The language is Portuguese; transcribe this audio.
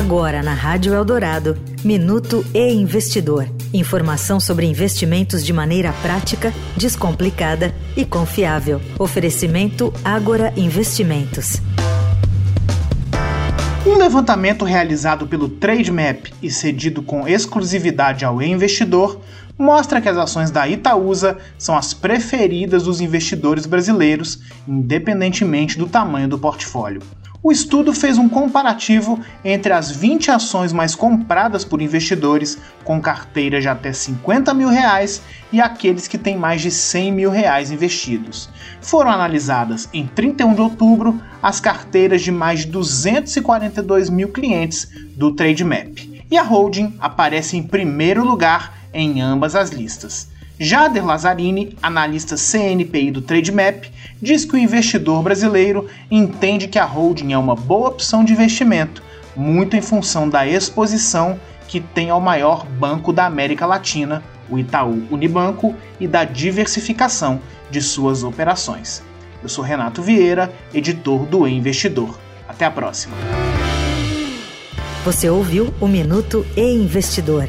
Agora na Rádio Eldorado, Minuto e Investidor. Informação sobre investimentos de maneira prática, descomplicada e confiável. Oferecimento Agora Investimentos. Um levantamento realizado pelo Trademap e cedido com exclusividade ao investidor mostra que as ações da Itaúsa são as preferidas dos investidores brasileiros, independentemente do tamanho do portfólio. O estudo fez um comparativo entre as 20 ações mais compradas por investidores com carteira de até 50 mil reais e aqueles que têm mais de 100 mil reais investidos. Foram analisadas em 31 de outubro as carteiras de mais de 242 mil clientes do Trademap. E a holding aparece em primeiro lugar em ambas as listas. Jader Lazzarini, analista CNPI do Trademap, diz que o investidor brasileiro entende que a holding é uma boa opção de investimento, muito em função da exposição que tem ao maior banco da América Latina, o Itaú Unibanco, e da diversificação de suas operações. Eu sou Renato Vieira, editor do e Investidor. Até a próxima. Você ouviu o Minuto e Investidor.